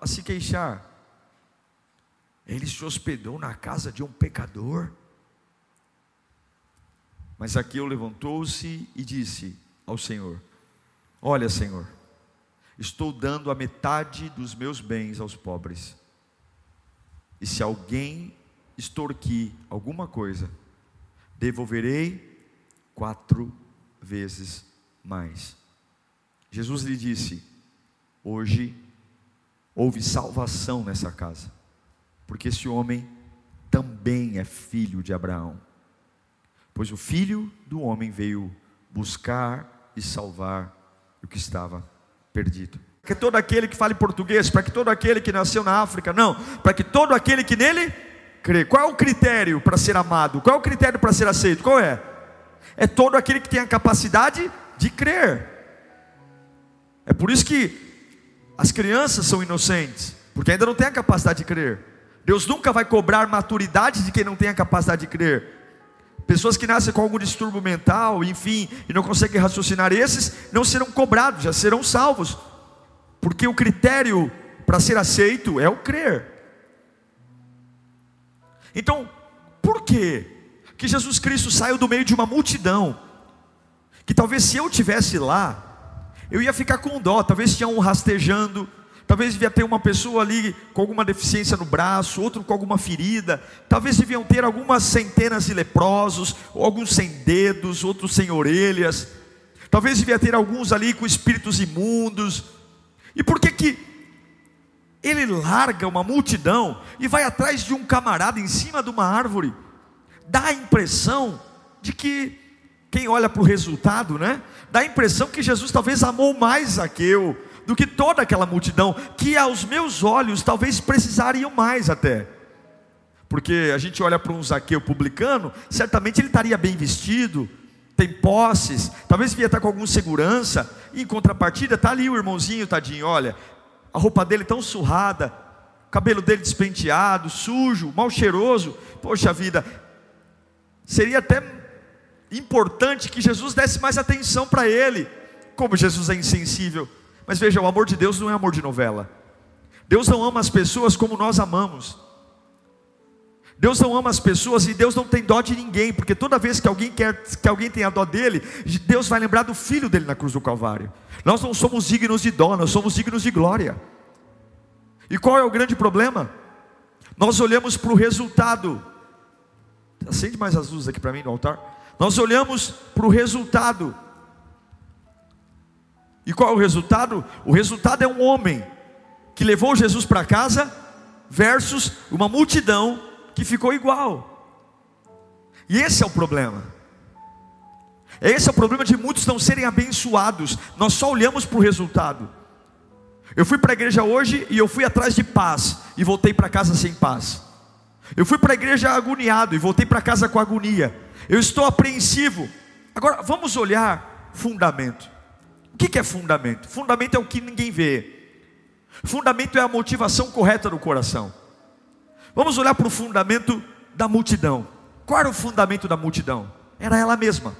a se queixar. Ele se hospedou na casa de um pecador. Mas Zaqueu levantou-se e disse ao Senhor: Olha, Senhor, estou dando a metade dos meus bens aos pobres. E se alguém extorquir alguma coisa, devolverei quatro vezes mais. Jesus lhe disse: Hoje houve salvação nessa casa, porque esse homem também é filho de Abraão. Pois o filho do homem veio buscar e salvar o que estava perdido. Para que todo aquele que fale português, para que todo aquele que nasceu na África, não, para que todo aquele que nele crê. Qual é o critério para ser amado? Qual é o critério para ser aceito? Qual é? É todo aquele que tem a capacidade de crer. É por isso que as crianças são inocentes, porque ainda não têm a capacidade de crer. Deus nunca vai cobrar maturidade de quem não tem a capacidade de crer. Pessoas que nascem com algum distúrbio mental, enfim, e não conseguem raciocinar, esses não serão cobrados, já serão salvos, porque o critério para ser aceito é o crer. Então, por que que Jesus Cristo saiu do meio de uma multidão? Que talvez se eu tivesse lá, eu ia ficar com dó, talvez tinha um rastejando, Talvez devia ter uma pessoa ali com alguma deficiência no braço, outro com alguma ferida. Talvez deviam ter algumas centenas de leprosos, alguns sem dedos, outros sem orelhas. Talvez devia ter alguns ali com espíritos imundos. E por que que ele larga uma multidão e vai atrás de um camarada em cima de uma árvore? Dá a impressão de que quem olha para o resultado, né? Dá a impressão que Jesus talvez amou mais Zaqueu, do que toda aquela multidão, que aos meus olhos talvez precisariam mais até. Porque a gente olha para um Zaqueu publicano, certamente ele estaria bem vestido, tem posses, talvez devia estar com alguma segurança, e em contrapartida está ali o irmãozinho, tadinho, olha, a roupa dele tão surrada, o cabelo dele despenteado, sujo, mal cheiroso, poxa vida, seria até importante que Jesus desse mais atenção para ele, como Jesus é insensível mas veja, o amor de Deus não é amor de novela. Deus não ama as pessoas como nós amamos. Deus não ama as pessoas e Deus não tem dó de ninguém, porque toda vez que alguém quer que alguém tenha dó dele, Deus vai lembrar do filho dele na cruz do Calvário. Nós não somos dignos de dó, nós somos dignos de glória. E qual é o grande problema? Nós olhamos para o resultado. Acende mais as luzes aqui para mim no altar. Nós olhamos para o resultado e qual é o resultado? O resultado é um homem que levou Jesus para casa, versus uma multidão que ficou igual. E esse é o problema. Esse é o problema de muitos não serem abençoados. Nós só olhamos para o resultado. Eu fui para a igreja hoje e eu fui atrás de paz e voltei para casa sem paz. Eu fui para a igreja agoniado e voltei para casa com agonia. Eu estou apreensivo. Agora vamos olhar fundamento que, que é fundamento? Fundamento é o que ninguém vê. Fundamento é a motivação correta do coração. Vamos olhar para o fundamento da multidão. Qual era o fundamento da multidão? Era ela mesma.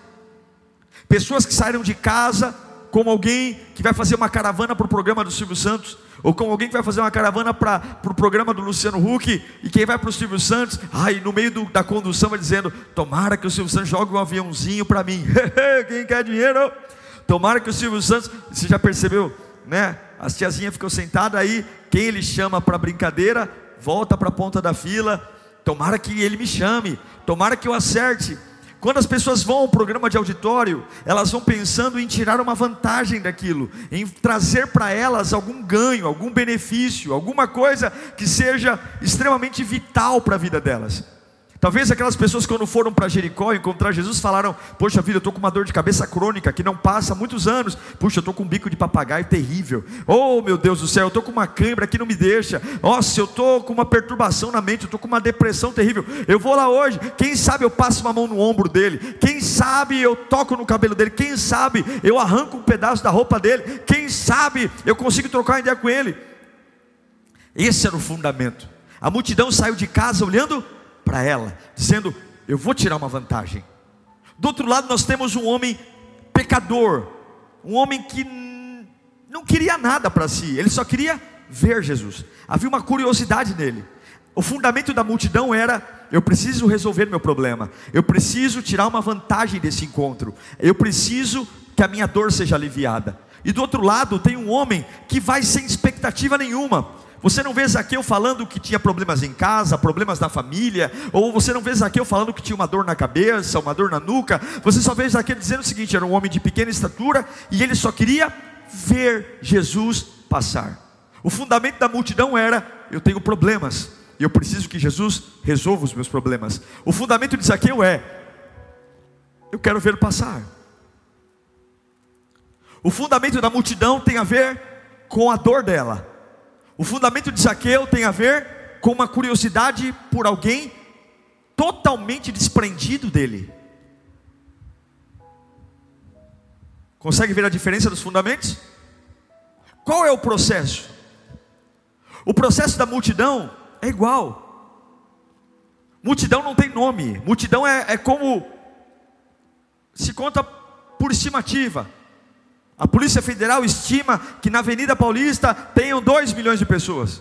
Pessoas que saíram de casa, como alguém que vai fazer uma caravana para o programa do Silvio Santos, ou como alguém que vai fazer uma caravana para o pro programa do Luciano Huck, e quem vai para o Silvio Santos, ai, no meio do, da condução vai dizendo: Tomara que o Silvio Santos jogue um aviãozinho para mim. quem quer dinheiro? Tomara que o Silvio Santos, você já percebeu, né? As tiazinhas ficam sentadas aí, quem ele chama para brincadeira, volta para a ponta da fila. Tomara que ele me chame, tomara que eu acerte. Quando as pessoas vão ao programa de auditório, elas vão pensando em tirar uma vantagem daquilo, em trazer para elas algum ganho, algum benefício, alguma coisa que seja extremamente vital para a vida delas. Talvez aquelas pessoas, quando foram para Jericó encontrar Jesus, falaram: Poxa vida, eu estou com uma dor de cabeça crônica que não passa há muitos anos. Puxa, eu estou com um bico de papagaio terrível. Oh, meu Deus do céu, eu estou com uma câimbra que não me deixa. Nossa, eu estou com uma perturbação na mente, eu estou com uma depressão terrível. Eu vou lá hoje, quem sabe eu passo uma mão no ombro dele, quem sabe eu toco no cabelo dele, quem sabe eu arranco um pedaço da roupa dele, quem sabe eu consigo trocar uma ideia com ele. Esse era o fundamento. A multidão saiu de casa olhando para ela, dizendo: Eu vou tirar uma vantagem. Do outro lado, nós temos um homem pecador, um homem que não queria nada para si, ele só queria ver Jesus. Havia uma curiosidade nele. O fundamento da multidão era: eu preciso resolver meu problema, eu preciso tirar uma vantagem desse encontro, eu preciso que a minha dor seja aliviada. E do outro lado tem um homem que vai sem expectativa nenhuma, você não vê Zaqueu falando que tinha problemas em casa, problemas na família, ou você não vê Zaqueu falando que tinha uma dor na cabeça, uma dor na nuca. Você só vê Zaqueu dizendo o seguinte: era um homem de pequena estatura e ele só queria ver Jesus passar. O fundamento da multidão era: eu tenho problemas e eu preciso que Jesus resolva os meus problemas. O fundamento de Zaqueu é: eu quero ver passar. O fundamento da multidão tem a ver com a dor dela. O fundamento de Zaqueu tem a ver com uma curiosidade por alguém totalmente desprendido dele. Consegue ver a diferença dos fundamentos? Qual é o processo? O processo da multidão é igual. Multidão não tem nome. Multidão é, é como se conta por estimativa. A Polícia Federal estima que na Avenida Paulista tenham 2 milhões de pessoas.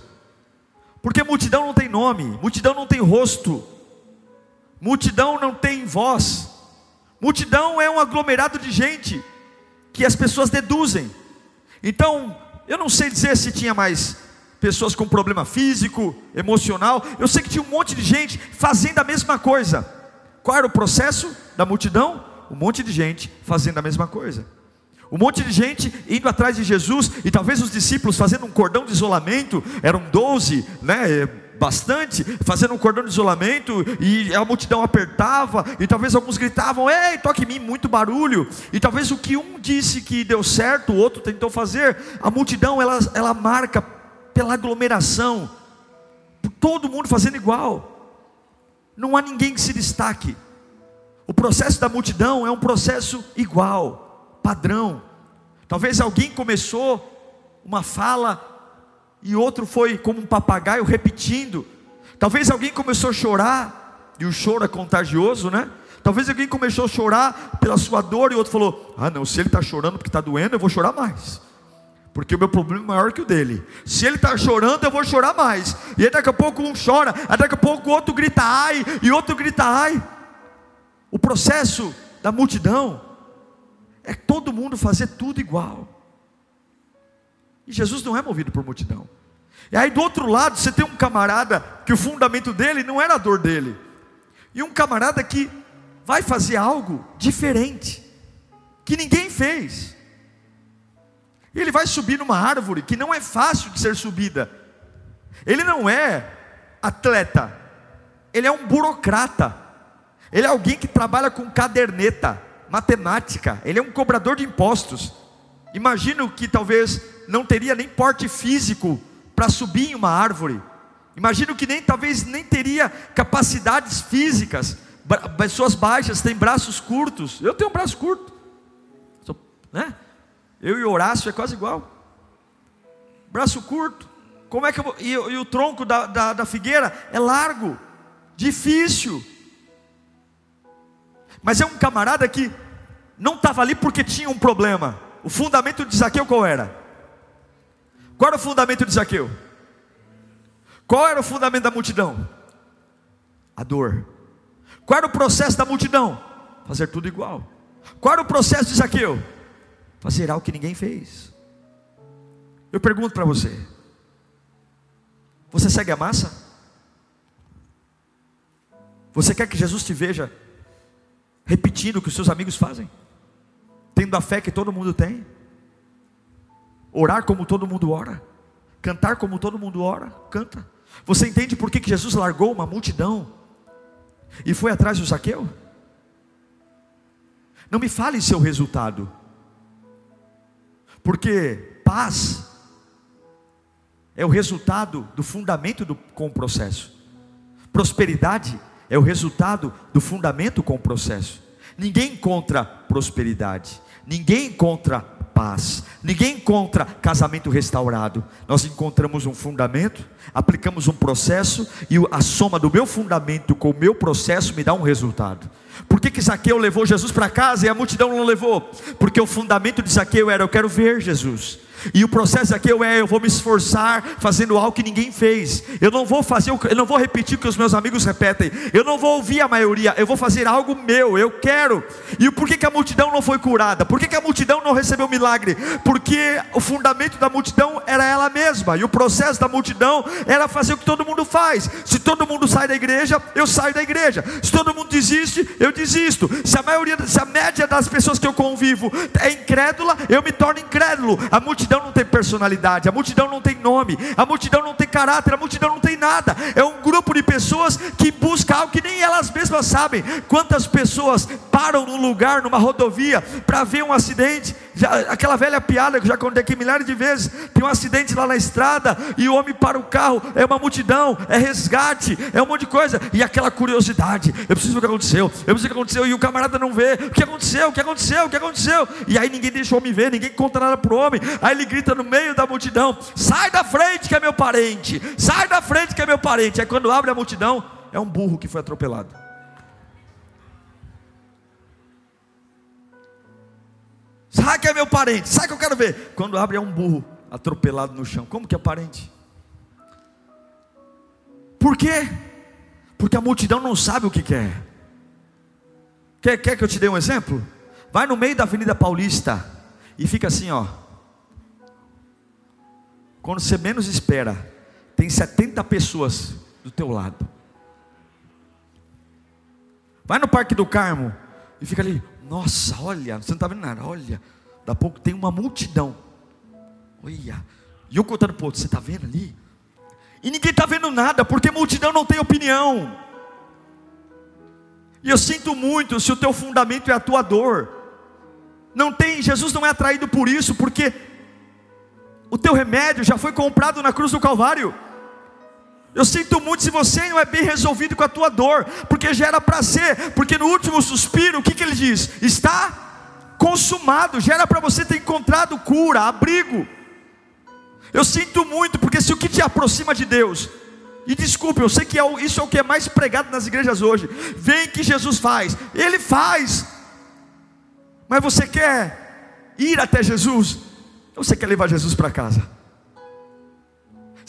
Porque multidão não tem nome, multidão não tem rosto, multidão não tem voz. Multidão é um aglomerado de gente que as pessoas deduzem. Então, eu não sei dizer se tinha mais pessoas com problema físico, emocional. Eu sei que tinha um monte de gente fazendo a mesma coisa. Qual era o processo da multidão? Um monte de gente fazendo a mesma coisa. Um monte de gente indo atrás de Jesus, e talvez os discípulos fazendo um cordão de isolamento, eram doze, né? Bastante, fazendo um cordão de isolamento, e a multidão apertava, e talvez alguns gritavam: Ei, toque em mim, muito barulho. E talvez o que um disse que deu certo, o outro tentou fazer. A multidão ela, ela marca pela aglomeração, todo mundo fazendo igual, não há ninguém que se destaque. O processo da multidão é um processo igual padrão. Talvez alguém começou uma fala e outro foi como um papagaio repetindo. Talvez alguém começou a chorar e o choro é contagioso, né? Talvez alguém começou a chorar pela sua dor e outro falou: Ah, não, se ele está chorando porque está doendo, eu vou chorar mais. Porque o meu problema é maior que o dele. Se ele está chorando, eu vou chorar mais. E aí daqui a pouco um chora, aí daqui a pouco o outro grita ai, e outro grita ai. O processo da multidão é todo mundo fazer tudo igual. E Jesus não é movido por multidão. E aí do outro lado você tem um camarada que o fundamento dele não era a dor dele. E um camarada que vai fazer algo diferente, que ninguém fez. Ele vai subir numa árvore que não é fácil de ser subida. Ele não é atleta, ele é um burocrata. Ele é alguém que trabalha com caderneta matemática, ele é um cobrador de impostos. Imagino que talvez não teria nem porte físico para subir em uma árvore. Imagino que nem talvez nem teria capacidades físicas. Pessoas baixas têm braços curtos. Eu tenho um braço curto, né? Eu e Horácio é quase igual. Braço curto. Como é que eu e, e o tronco da, da, da figueira é largo, difícil. Mas é um camarada que não estava ali porque tinha um problema. O fundamento de Zaqueu qual era? Qual era o fundamento de Zaqueu? Qual era o fundamento da multidão? A dor. Qual era o processo da multidão? Fazer tudo igual. Qual era o processo de Zaqueu? Fazer algo que ninguém fez. Eu pergunto para você: você segue a massa? Você quer que Jesus te veja repetindo o que os seus amigos fazem, tendo a fé que todo mundo tem, orar como todo mundo ora, cantar como todo mundo ora, canta. Você entende por que, Jesus largou uma multidão e foi atrás do Zaqueu? Não me fale seu resultado, porque paz é o resultado do fundamento do, com o processo, prosperidade é o resultado do fundamento com o processo. Ninguém encontra prosperidade, ninguém encontra paz, ninguém encontra casamento restaurado. Nós encontramos um fundamento, aplicamos um processo e a soma do meu fundamento com o meu processo me dá um resultado. Por que, que Zaqueu levou Jesus para casa e a multidão não levou? Porque o fundamento de Zaqueu era: eu quero ver Jesus. E o processo aqui é: eu vou me esforçar fazendo algo que ninguém fez. Eu não vou fazer, eu não vou repetir o que os meus amigos repetem. Eu não vou ouvir a maioria. Eu vou fazer algo meu. Eu quero. E por que, que a multidão não foi curada? Por que, que a multidão não recebeu milagre? Porque o fundamento da multidão era ela mesma. E o processo da multidão era fazer o que todo mundo faz. Se todo mundo sai da igreja, eu saio da igreja. Se todo mundo desiste, eu desisto. Se a maioria, se a média das pessoas que eu convivo é incrédula, eu me torno incrédulo. A multidão multidão não tem personalidade, a multidão não tem nome, a multidão não tem caráter, a multidão não tem nada. É um grupo de pessoas que busca algo que nem elas mesmas sabem. Quantas pessoas param num lugar, numa rodovia, para ver um acidente? Já, aquela velha piada que já contei aqui milhares de vezes: tem um acidente lá na estrada e o homem para o carro, é uma multidão, é resgate, é um monte de coisa, e aquela curiosidade: eu preciso ver o que aconteceu, eu preciso ver o que aconteceu, e o camarada não vê, o que aconteceu, o que aconteceu, o que aconteceu, e aí ninguém deixou o homem ver, ninguém conta nada para o homem, aí ele grita no meio da multidão: sai da frente que é meu parente, sai da frente que é meu parente. Aí quando abre a multidão, é um burro que foi atropelado. Meu parente, sai que eu quero ver. Quando abre é um burro atropelado no chão. Como que é parente? Por quê? Porque a multidão não sabe o que quer. Quer, quer que eu te dê um exemplo? Vai no meio da Avenida Paulista e fica assim, ó. Quando você menos espera, tem 70 pessoas do teu lado. Vai no Parque do Carmo e fica ali, nossa, olha, você não está vendo nada, olha. Da pouco tem uma multidão. Olha. E eu contando para outro, você está vendo ali? E ninguém está vendo nada, porque multidão não tem opinião. E eu sinto muito se o teu fundamento é a tua dor. Não tem, Jesus não é atraído por isso, porque o teu remédio já foi comprado na cruz do Calvário. Eu sinto muito se você não é bem resolvido com a tua dor, porque já era para ser, porque no último suspiro, o que, que ele diz? Está consumado, já era para você ter encontrado cura, abrigo. Eu sinto muito, porque se o que te aproxima de Deus, e desculpe, eu sei que é, isso é o que é mais pregado nas igrejas hoje, vem que Jesus faz, Ele faz, mas você quer ir até Jesus, você quer levar Jesus para casa?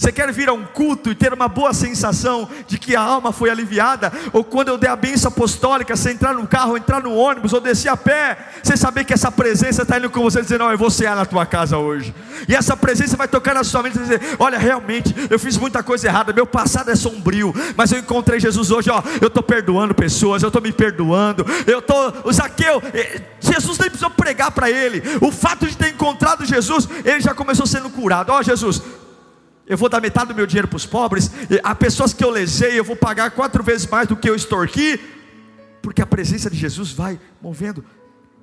Você quer vir a um culto e ter uma boa sensação de que a alma foi aliviada? Ou quando eu der a bênção apostólica, você entrar no carro, entrar no ônibus ou descer a pé, você saber que essa presença está indo com você, dizendo: Não, eu vou cear na tua casa hoje. E essa presença vai tocar na sua mente e dizer: Olha, realmente, eu fiz muita coisa errada, meu passado é sombrio, mas eu encontrei Jesus hoje, ó. Eu estou perdoando pessoas, eu estou me perdoando, eu estou. O Zaqueu, eh, Jesus nem precisou pregar para ele, o fato de ter encontrado Jesus, ele já começou sendo curado. Ó, Jesus eu vou dar metade do meu dinheiro para os pobres, a pessoas que eu lesei, eu vou pagar quatro vezes mais do que eu extorqui, porque a presença de Jesus vai movendo.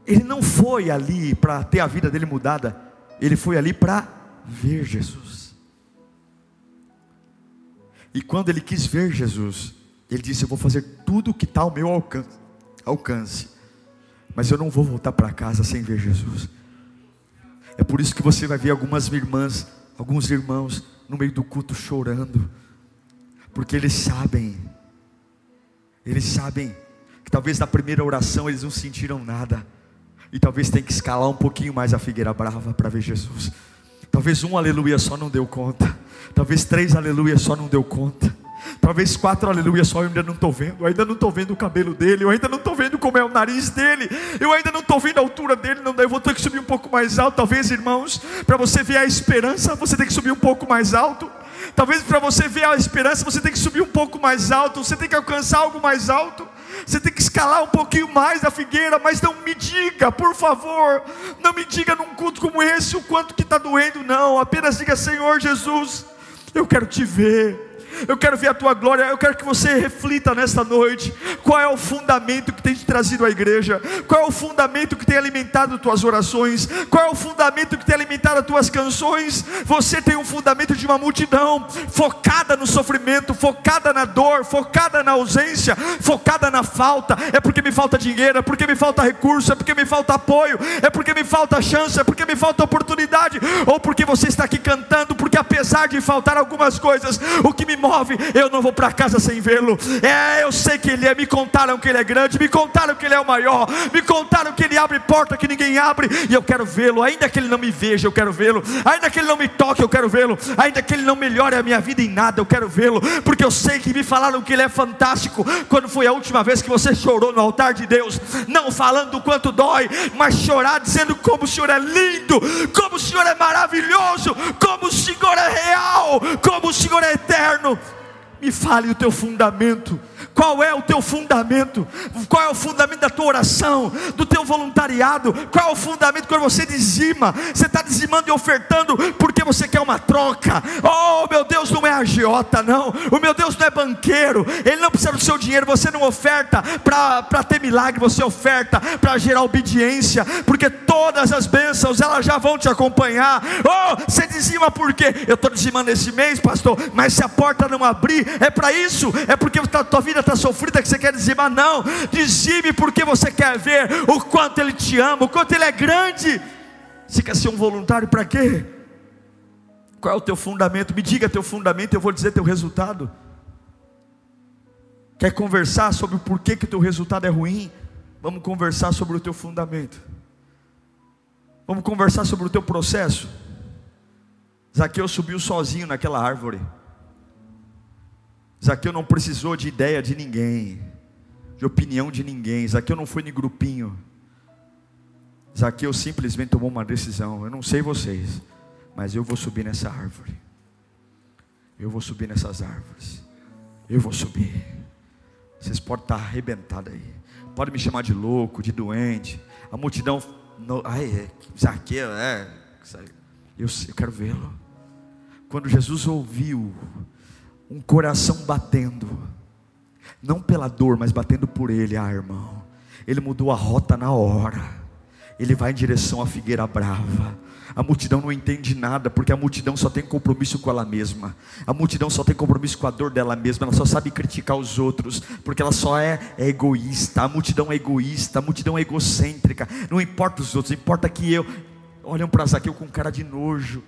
Ele não foi ali para ter a vida dele mudada, ele foi ali para ver Jesus. E quando ele quis ver Jesus, ele disse: Eu vou fazer tudo o que está ao meu alcance, alcance, mas eu não vou voltar para casa sem ver Jesus. É por isso que você vai ver algumas irmãs, alguns irmãos no meio do culto chorando, porque eles sabem, eles sabem que talvez na primeira oração eles não sentiram nada, e talvez tenha que escalar um pouquinho mais a figueira brava para ver Jesus. Talvez um aleluia só não deu conta, talvez três aleluia só não deu conta. Talvez quatro aleluia só eu ainda não estou vendo. Eu ainda não estou vendo o cabelo dele. Eu ainda não estou vendo como é o nariz dele. Eu ainda não estou vendo a altura dele. Não, eu vou ter que subir um pouco mais alto. Talvez, irmãos, para você ver a esperança, você tem que subir um pouco mais alto. Talvez para você ver a esperança, você tem que subir um pouco mais alto. Você tem que alcançar algo mais alto. Você tem que escalar um pouquinho mais da figueira, mas não me diga, por favor, não me diga num culto como esse o quanto que está doendo, não. Apenas diga, Senhor Jesus, eu quero te ver. Eu quero ver a tua glória. Eu quero que você reflita nesta noite: qual é o fundamento que tem te trazido à igreja? Qual é o fundamento que tem alimentado tuas orações? Qual é o fundamento que tem alimentado as tuas canções? Você tem um fundamento de uma multidão focada no sofrimento, focada na dor, focada na ausência, focada na falta. É porque me falta dinheiro, é porque me falta recurso, é porque me falta apoio, é porque me falta chance, é porque me falta oportunidade, ou porque você está aqui cantando, porque apesar de faltar algumas coisas, o que me move, eu não vou para casa sem vê-lo. É, eu sei que Ele é, me contaram que Ele é grande, me contaram que Ele é o maior, me contaram que Ele abre porta que ninguém abre, e eu quero vê-lo, ainda que Ele não me veja, eu quero vê-lo, ainda que Ele não me toque, eu quero vê-lo, ainda que Ele não melhore a minha vida em nada, eu quero vê-lo, porque eu sei que me falaram que Ele é fantástico. Quando foi a última vez que você chorou no altar de Deus, não falando o quanto dói, mas chorar dizendo como o Senhor é lindo, como o Senhor é maravilhoso, como o Senhor é real, como o Senhor é eterno. Me fale o teu fundamento. Qual é o teu fundamento? Qual é o fundamento da tua oração, do teu voluntariado? Qual é o fundamento quando você dizima? Você está dizimando e ofertando porque você quer uma troca. Oh, meu Deus não é agiota, não. O meu Deus não é banqueiro. Ele não precisa do seu dinheiro. Você não oferta para ter milagre, você oferta para gerar obediência, porque todas as bênçãos elas já vão te acompanhar. Oh, você dizima por quê? Eu estou dizimando esse mês, pastor, mas se a porta não abrir, é para isso, é porque a tua vida está sofrida que você quer dizimar, não, dizime porque você quer ver o quanto Ele te ama, o quanto Ele é grande. Você quer ser um voluntário para quê? Qual é o teu fundamento? Me diga teu fundamento, eu vou dizer teu resultado. Quer conversar sobre o porquê que teu resultado é ruim? Vamos conversar sobre o teu fundamento. Vamos conversar sobre o teu processo. Zaqueu subiu sozinho naquela árvore. Zaqueu não precisou de ideia de ninguém, de opinião de ninguém. Zaqueu não foi em grupinho. Zaqueu simplesmente tomou uma decisão. Eu não sei vocês, mas eu vou subir nessa árvore. Eu vou subir nessas árvores. Eu vou subir. Vocês podem estar arrebentados aí. Podem me chamar de louco, de doente. A multidão. No, ai, é, Zaqueu, é. Eu, eu quero vê-lo. Quando Jesus ouviu um coração batendo, não pela dor, mas batendo por ele, ah, irmão. Ele mudou a rota na hora. Ele vai em direção à figueira brava. A multidão não entende nada, porque a multidão só tem compromisso com ela mesma. A multidão só tem compromisso com a dor dela mesma. Ela só sabe criticar os outros, porque ela só é, é egoísta. A multidão é egoísta, a multidão é egocêntrica. Não importa os outros, importa que eu. Olham para Zaqueu com cara de nojo.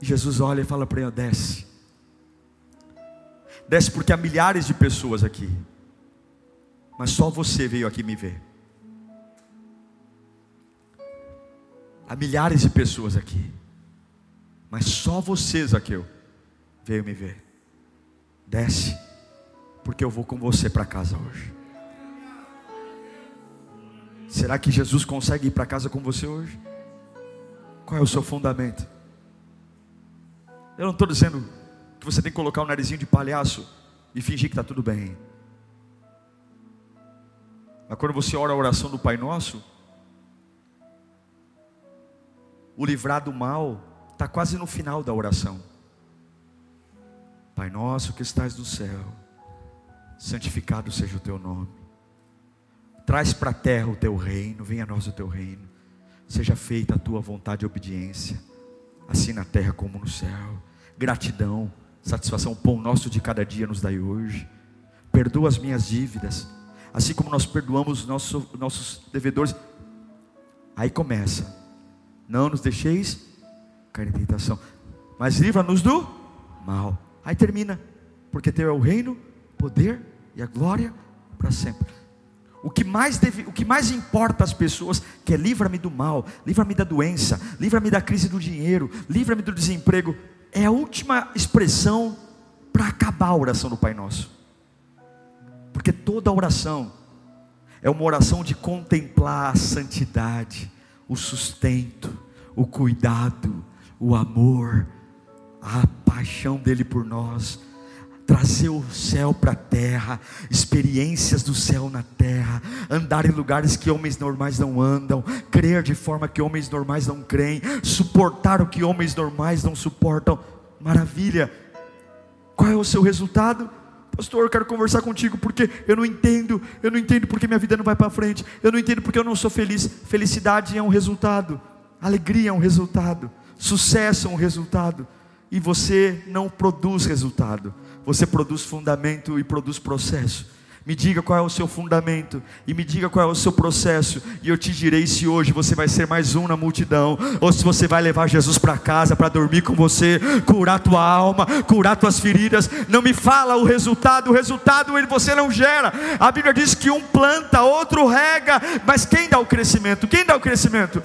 Jesus olha e fala para ele: desce. Desce porque há milhares de pessoas aqui. Mas só você veio aqui me ver. Há milhares de pessoas aqui. Mas só você, Zaqueu, veio me ver. Desce, porque eu vou com você para casa hoje. Será que Jesus consegue ir para casa com você hoje? Qual é o seu fundamento? Eu não estou dizendo que você tem que colocar o narizinho de palhaço e fingir que está tudo bem. Mas quando você ora a oração do Pai Nosso, o livrar do mal está quase no final da oração. Pai Nosso que estás no céu, santificado seja o teu nome. Traz para a terra o teu reino, venha a nós o teu reino. Seja feita a tua vontade e obediência, assim na terra como no céu. Gratidão satisfação, o pão nosso de cada dia nos dai hoje. Perdoa as minhas dívidas, assim como nós perdoamos nossos, nossos devedores. Aí começa, não nos deixeis cair em tentação, mas livra-nos do mal. Aí termina, porque teu é o reino, poder e a glória para sempre. O que mais deve, o que mais importa às pessoas que é livra-me do mal, livra-me da doença, livra-me da crise do dinheiro, livra-me do desemprego é a última expressão para acabar a oração do Pai Nosso. Porque toda oração é uma oração de contemplar a santidade, o sustento, o cuidado, o amor, a paixão dele por nós, trazer o céu para a terra, experiências do céu na terra, andar em lugares que homens normais não andam, crer de forma que homens normais não creem, suportar o que homens normais não suportam. Maravilha. Qual é o seu resultado? Pastor, eu quero conversar contigo porque eu não entendo, eu não entendo porque minha vida não vai para frente, eu não entendo porque eu não sou feliz. Felicidade é um resultado, alegria é um resultado, sucesso é um resultado, e você não produz resultado, você produz fundamento e produz processo. Me diga qual é o seu fundamento e me diga qual é o seu processo, e eu te direi se hoje você vai ser mais um na multidão, ou se você vai levar Jesus para casa para dormir com você, curar tua alma, curar tuas feridas. Não me fala o resultado, o resultado ele você não gera. A Bíblia diz que um planta, outro rega, mas quem dá o crescimento? Quem dá o crescimento?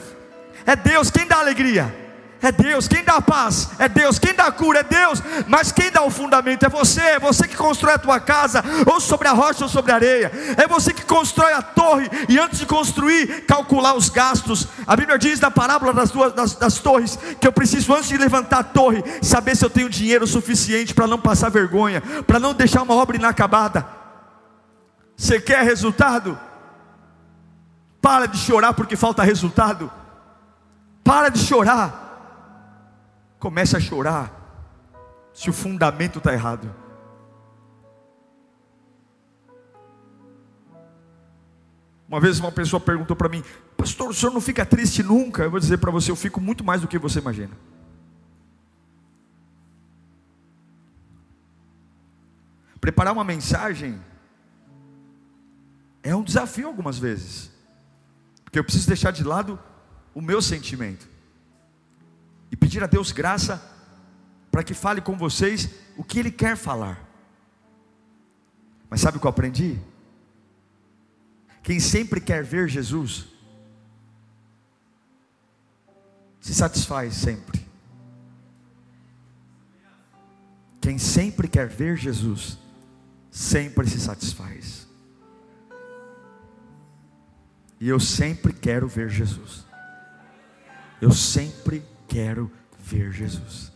É Deus, quem dá alegria? É Deus, quem dá a paz é Deus, quem dá a cura é Deus, mas quem dá o fundamento é você, é você que constrói a tua casa, ou sobre a rocha ou sobre a areia, é você que constrói a torre, e antes de construir, calcular os gastos. A Bíblia diz na parábola das, duas, das, das torres, que eu preciso, antes de levantar a torre, saber se eu tenho dinheiro suficiente para não passar vergonha, para não deixar uma obra inacabada. Você quer resultado? Para de chorar porque falta resultado. Para de chorar comece a chorar se o fundamento está errado. Uma vez uma pessoa perguntou para mim, pastor, o senhor não fica triste nunca? Eu vou dizer para você, eu fico muito mais do que você imagina. Preparar uma mensagem é um desafio algumas vezes, porque eu preciso deixar de lado o meu sentimento e pedir a Deus graça para que fale com vocês o que Ele quer falar. Mas sabe o que eu aprendi? Quem sempre quer ver Jesus, se satisfaz sempre. Quem sempre quer ver Jesus, sempre se satisfaz. E eu sempre quero ver Jesus. Eu sempre quero ver Jesus.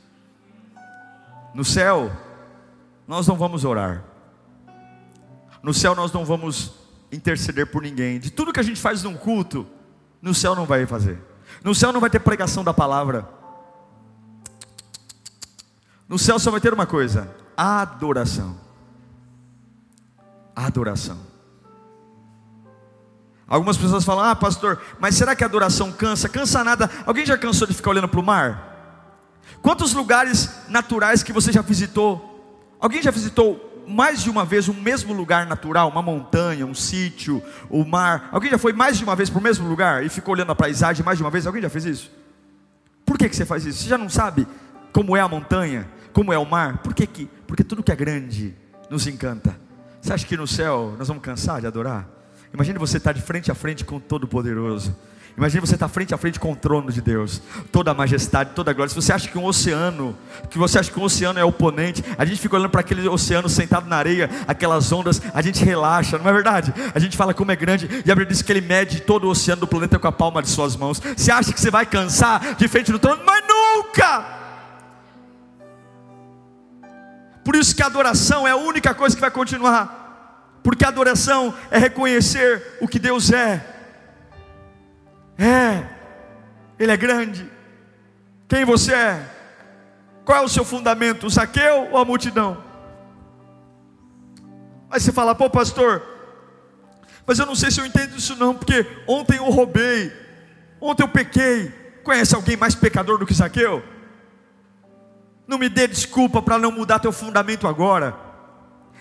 No céu, nós não vamos orar. No céu, nós não vamos interceder por ninguém. De tudo que a gente faz num culto, no céu não vai fazer. No céu não vai ter pregação da palavra. No céu só vai ter uma coisa: adoração. Adoração. Algumas pessoas falam: Ah, pastor, mas será que a adoração cansa? Cansa nada. Alguém já cansou de ficar olhando para o mar? Quantos lugares naturais que você já visitou? Alguém já visitou mais de uma vez o mesmo lugar natural, uma montanha, um sítio, o mar? Alguém já foi mais de uma vez para o mesmo lugar e ficou olhando a paisagem mais de uma vez? Alguém já fez isso? Por que, que você faz isso? Você já não sabe como é a montanha, como é o mar? Por que, que? Porque tudo que é grande nos encanta. Você acha que no céu nós vamos cansar de adorar? Imagine você estar de frente a frente com o Todo-Poderoso. Imagine você estar frente a frente com o trono de Deus, toda a majestade, toda a glória. Se você acha que um oceano, que você acha que um oceano é oponente, a gente fica olhando para aquele oceano sentado na areia, aquelas ondas, a gente relaxa, não é verdade? A gente fala como é grande, e a Bíblia diz que ele mede todo o oceano do planeta com a palma de suas mãos. Você acha que você vai cansar de frente do trono? Mas nunca! Por isso que a adoração é a única coisa que vai continuar porque adoração é reconhecer o que Deus é. É, Ele é grande. Quem você é? Qual é o seu fundamento? O Zaqueu ou a multidão? Aí você fala, pô, pastor, mas eu não sei se eu entendo isso não, porque ontem eu roubei, ontem eu pequei. Conhece alguém mais pecador do que Zaqueu? Não me dê desculpa para não mudar teu fundamento agora.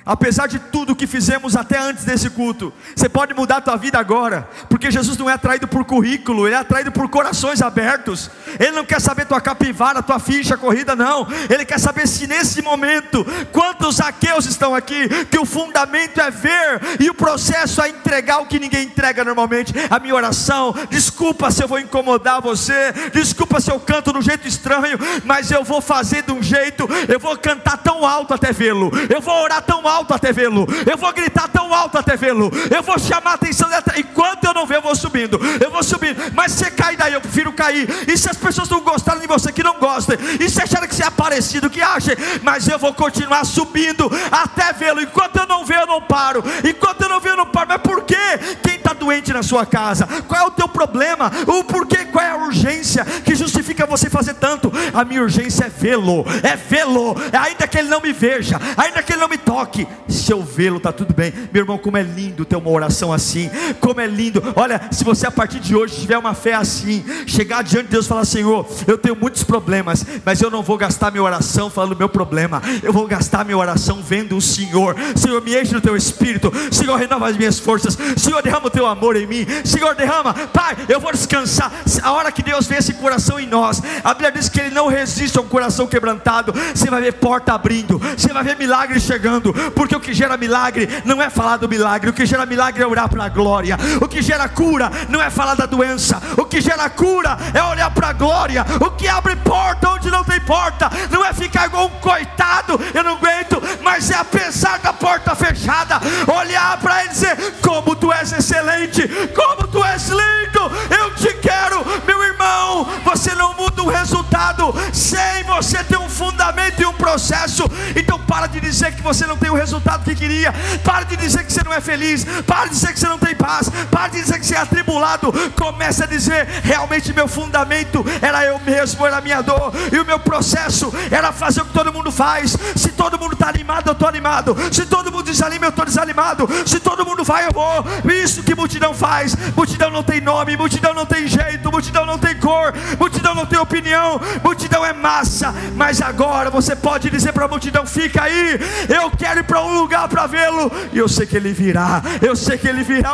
Apesar de tudo que fizemos até antes desse culto, você pode mudar a tua vida agora, porque Jesus não é atraído por currículo, ele é atraído por corações abertos. Ele não quer saber tua capivara, tua ficha corrida, não. Ele quer saber se nesse momento, quantos aqueus estão aqui, que o fundamento é ver e o processo é entregar o que ninguém entrega normalmente. A minha oração, desculpa se eu vou incomodar você, desculpa se eu canto de um jeito estranho, mas eu vou fazer de um jeito, eu vou cantar tão alto até vê-lo, eu vou orar tão alto alto até vê-lo, eu vou gritar tão alto até vê-lo, eu vou chamar a atenção dela, enquanto eu não ver, eu vou subindo, eu vou subindo, mas se cair daí, eu prefiro cair, e se as pessoas não gostarem de você, que não gostem, e se acharem que você é parecido, que achem, mas eu vou continuar subindo até vê-lo, enquanto eu não ver, eu não paro, enquanto eu não ver, eu não paro, mas por quê? Quem está doente na sua casa? Qual é o teu problema? O porquê? Qual é a urgência que justifica você fazer tanto? A minha urgência é vê-lo, é vê-lo, ainda que ele não me veja, ainda que ele não me toque, se eu vê-lo, está tudo bem, meu irmão. Como é lindo ter uma oração assim, como é lindo. Olha, se você a partir de hoje tiver uma fé assim, chegar diante de Deus e falar: Senhor, eu tenho muitos problemas, mas eu não vou gastar minha oração falando do meu problema, eu vou gastar minha oração vendo o Senhor. Senhor, me enche do teu espírito, Senhor, renova as minhas forças, Senhor, derrama o teu amor em mim, Senhor, derrama, Pai, eu vou descansar. A hora que Deus vê esse coração em nós, a Bíblia diz que Ele não resiste a um coração quebrantado. Você vai ver porta abrindo, você vai ver milagre chegando, porque o que gera milagre não é falar do milagre, o que gera milagre é orar para a glória, o que gera cura não é falar da doença, o que gera cura é olhar para a glória, o que abre porta onde não tem porta, não é ficar igual um coitado, eu não aguento, mas é apesar da porta fechada, olhar para ele e dizer: Como tu és excelente, como tu és lindo, eu te quero, meu irmão. Você não muda o resultado sem você ter um fundamento e um processo. Então, para de dizer que você não tem o resultado que queria, para de dizer que você não é feliz, para de dizer que você não tem paz, para de dizer que você é atribulado. Comece a dizer: realmente, meu fundamento era eu mesmo, era a minha dor, e o meu processo era fazer o que todo mundo faz. Se todo mundo está animado, eu estou animado. Se todo mundo desanima, eu estou desanimado. Se todo mundo vai, eu vou. Isso que multidão faz. Multidão não tem nome, multidão não tem jeito, multidão não tem cor, multidão não tem opinião, multidão é massa. Mas agora você pode dizer para a multidão: fica aí, eu quero ir para um lugar para vê-lo. E eu sei que ele virá, eu sei que ele virá.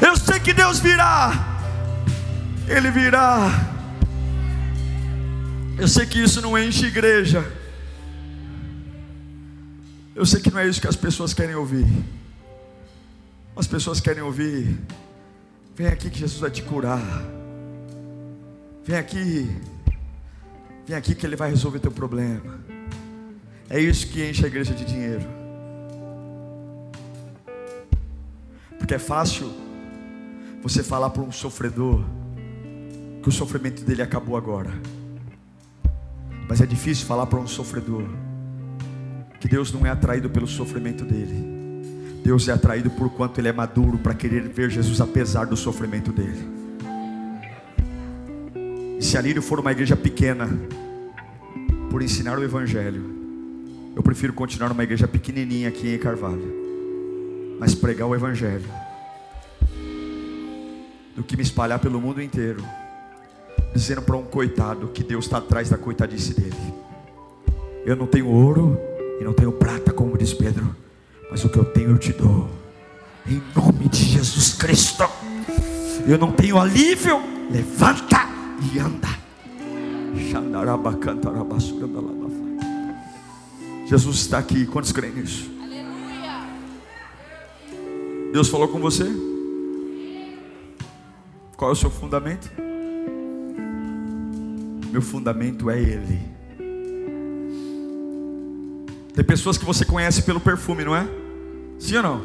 Eu sei que Deus virá, ele virá. Eu sei que isso não enche igreja. Eu sei que não é isso que as pessoas querem ouvir. As pessoas querem ouvir. Vem aqui que Jesus vai te curar. Vem aqui. Vem aqui que Ele vai resolver teu problema. É isso que enche a igreja de dinheiro. Porque é fácil você falar para um sofredor que o sofrimento dele acabou agora. Mas é difícil falar para um sofredor que Deus não é atraído pelo sofrimento dele. Deus é atraído por quanto ele é maduro para querer ver Jesus apesar do sofrimento dele. Se a Lírio for uma igreja pequena, por ensinar o Evangelho, eu prefiro continuar numa igreja pequenininha aqui em Carvalho, mas pregar o Evangelho, do que me espalhar pelo mundo inteiro, dizendo para um coitado que Deus está atrás da coitadice dele. Eu não tenho ouro e não tenho prata, como diz Pedro, mas o que eu tenho eu te dou, em nome de Jesus Cristo. Eu não tenho alívio, levanta e anda. Jesus está aqui, quantos creem nisso? Deus falou com você? Qual é o seu fundamento? Meu fundamento é Ele. Tem pessoas que você conhece pelo perfume, não é? Sim ou não?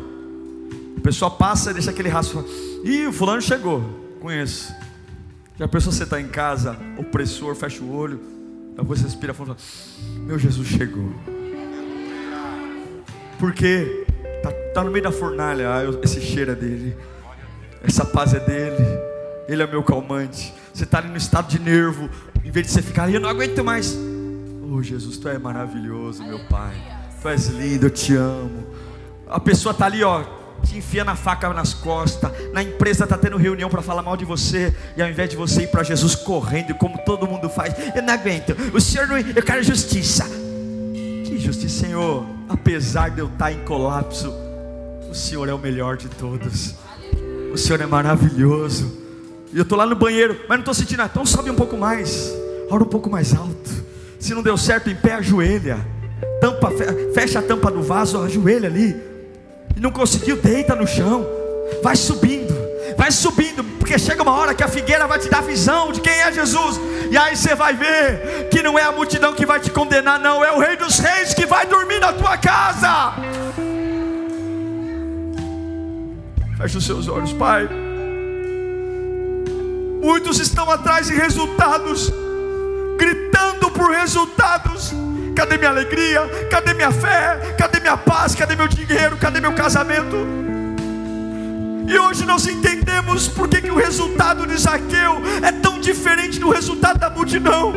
A pessoa passa e deixa aquele rastro. Ih, o fulano chegou. Conheço. Já pensou você está em casa, opressor, fecha o olho, depois você respira fundo Meu Jesus chegou. Porque tá, tá no meio da fornalha, ah, eu, esse cheiro é dele, essa paz é dele, ele é meu calmante. Você está ali no estado de nervo, em vez de você ficar eu não aguento mais. Oh Jesus, tu é maravilhoso, meu Pai. Tu és lindo, eu te amo. A pessoa está ali, ó, te enfia na faca nas costas. Na empresa está tendo reunião para falar mal de você. E ao invés de você ir para Jesus correndo, como todo mundo faz, eu não aguento. O Senhor não. Eu quero justiça. Que justiça, Senhor. Apesar de eu estar em colapso, o Senhor é o melhor de todos. O Senhor é maravilhoso. E eu estou lá no banheiro, mas não estou sentindo nada. Então sobe um pouco mais. Ora um pouco mais alto. Se não deu certo, em pé, ajoelha. Tampa, fecha a tampa do vaso, ajoelha ali e não conseguiu, deita no chão, vai subindo, vai subindo, porque chega uma hora que a figueira vai te dar visão de quem é Jesus, E aí você vai ver que não é a multidão que vai te condenar, não, é o Rei dos Reis que vai dormir na tua casa. Feche os seus olhos, Pai. Muitos estão atrás de resultados, gritando por resultados. Cadê minha alegria? Cadê minha fé? Cadê minha paz? Cadê meu dinheiro? Cadê meu casamento? E hoje nós entendemos porque que o resultado de Zaqueu é tão diferente do resultado da multidão.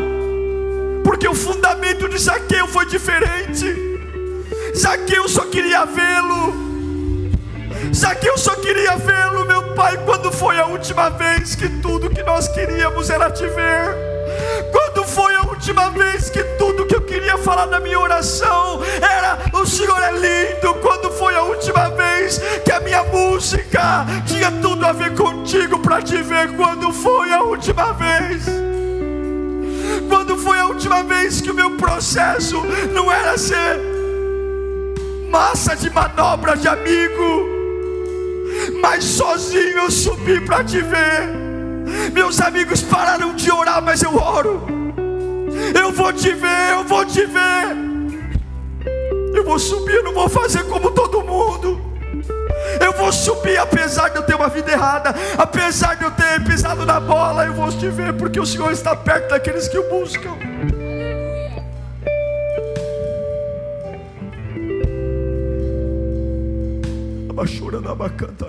Porque o fundamento de Zaqueu foi diferente. Zaqueu só queria vê-lo. Zaqueu só queria vê-lo, meu pai, quando foi a última vez que tudo que nós queríamos era te ver. Quando foi a última vez que tudo queria falar na minha oração era o Senhor é lindo? Quando foi a última vez que a minha música tinha tudo a ver contigo para te ver? Quando foi a última vez? Quando foi a última vez que o meu processo não era ser massa de manobra de amigo? mas sozinho eu subi para te ver. Meus amigos pararam de orar, mas eu oro. Eu vou te ver, eu vou te ver. Eu vou subir, eu não vou fazer como todo mundo. Eu vou subir apesar de eu ter uma vida errada, apesar de eu ter pisado na bola, eu vou te ver porque o Senhor está perto daqueles que o buscam. Abachura na bacanta,